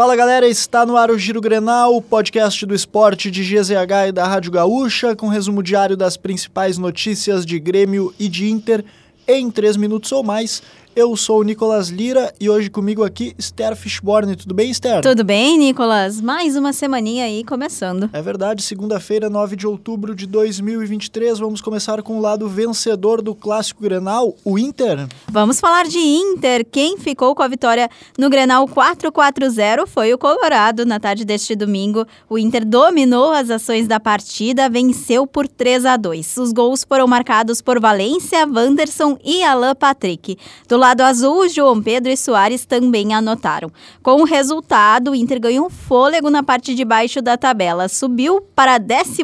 Fala galera, está no ar o Giro Grenal, o podcast do esporte de GZH e da Rádio Gaúcha, com resumo diário das principais notícias de Grêmio e de Inter em 3 minutos ou mais. Eu sou o Nicolas Lira e hoje comigo aqui Esther Fishborn. Tudo bem, Esther? Tudo bem, Nicolas? Mais uma semaninha aí começando. É verdade, segunda-feira, 9 de outubro de 2023. Vamos começar com o lado vencedor do Clássico Grenal, o Inter. Vamos falar de Inter. Quem ficou com a vitória no Grenal 4-4-0 foi o Colorado. Na tarde deste domingo, o Inter dominou as ações da partida, venceu por 3 a 2. Os gols foram marcados por Valência, Wanderson e Alan Patrick. Do lado azul, João Pedro e Soares também anotaram. Com o resultado, o Inter ganhou fôlego na parte de baixo da tabela, subiu para a 12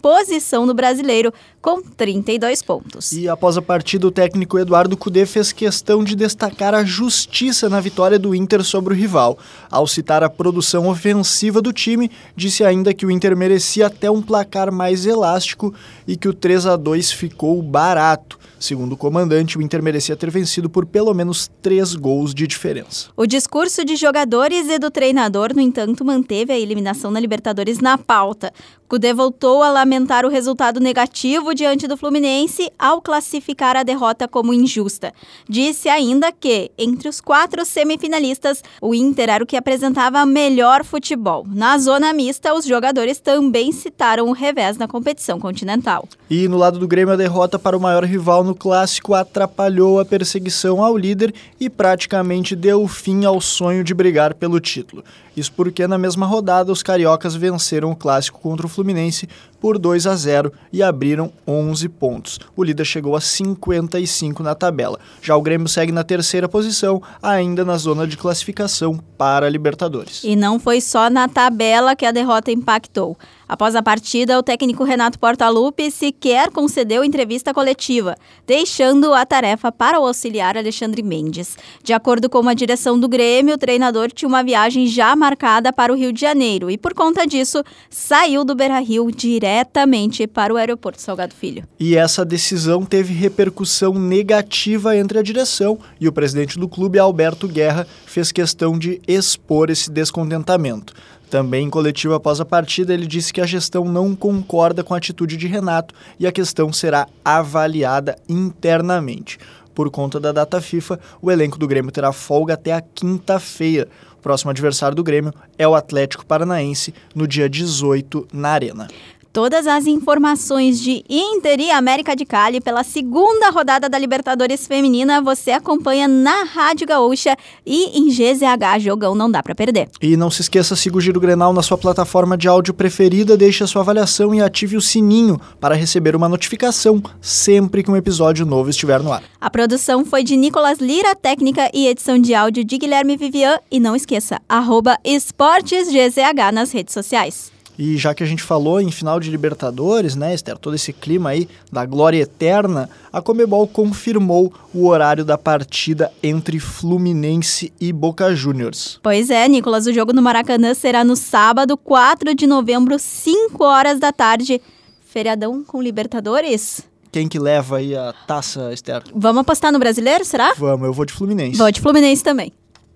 posição no Brasileiro com 32 pontos. E após a partida, o técnico Eduardo Cudê fez questão de destacar a justiça na vitória do Inter sobre o rival. Ao citar a produção ofensiva do time, disse ainda que o Inter merecia até um placar mais elástico e que o 3 a 2 ficou barato. Segundo o comandante, o Inter merecia ter vencido por pelo menos três gols de diferença. O discurso de jogadores e do treinador, no entanto, manteve a eliminação na Libertadores na pauta. Cudê voltou a lamentar o resultado negativo diante do Fluminense ao classificar a derrota como injusta. Disse ainda que, entre os quatro semifinalistas, o Inter era o que apresentava melhor futebol. Na zona mista, os jogadores também citaram o revés na competição continental. E no lado do Grêmio, a derrota para o maior rival no clássico atrapalhou a perseguição ao líder e praticamente deu fim ao sonho de brigar pelo título. Isso porque na mesma rodada os cariocas venceram o clássico contra o Fluminense por 2 a 0 e abriram 11 pontos. O líder chegou a 55 na tabela. Já o Grêmio segue na terceira posição, ainda na zona de classificação para a Libertadores. E não foi só na tabela que a derrota impactou. Após a partida, o técnico Renato Portaluppi sequer concedeu entrevista coletiva, deixando a tarefa para o auxiliar Alexandre Mendes. De acordo com a direção do Grêmio, o treinador tinha uma viagem já marcada para o Rio de Janeiro e, por conta disso, saiu do Beira-Rio diretamente para o aeroporto Salgado Filho. E essa decisão teve repercussão negativa entre a direção e o presidente do clube, Alberto Guerra, fez questão de expor esse descontentamento. Também em coletivo após a partida, ele disse que a gestão não concorda com a atitude de Renato e a questão será avaliada internamente. Por conta da data FIFA, o elenco do Grêmio terá folga até a quinta-feira. O próximo adversário do Grêmio é o Atlético Paranaense no dia 18 na Arena. Todas as informações de Inter e América de Cali pela segunda rodada da Libertadores Feminina você acompanha na Rádio Gaúcha e em GZH Jogão não dá para perder. E não se esqueça, siga o Giro Grenal na sua plataforma de áudio preferida, deixe a sua avaliação e ative o sininho para receber uma notificação sempre que um episódio novo estiver no ar. A produção foi de Nicolas Lira, técnica e edição de áudio de Guilherme Vivian e não esqueça, arroba esportesgzh nas redes sociais. E já que a gente falou em final de Libertadores, né, Esther, todo esse clima aí da glória eterna, a Comebol confirmou o horário da partida entre Fluminense e Boca Juniors. Pois é, Nicolas, o jogo no Maracanã será no sábado, 4 de novembro, 5 horas da tarde. Feriadão com Libertadores? Quem que leva aí a taça, Esther? Vamos apostar no brasileiro, será? Vamos, eu vou de Fluminense. Vou de Fluminense também.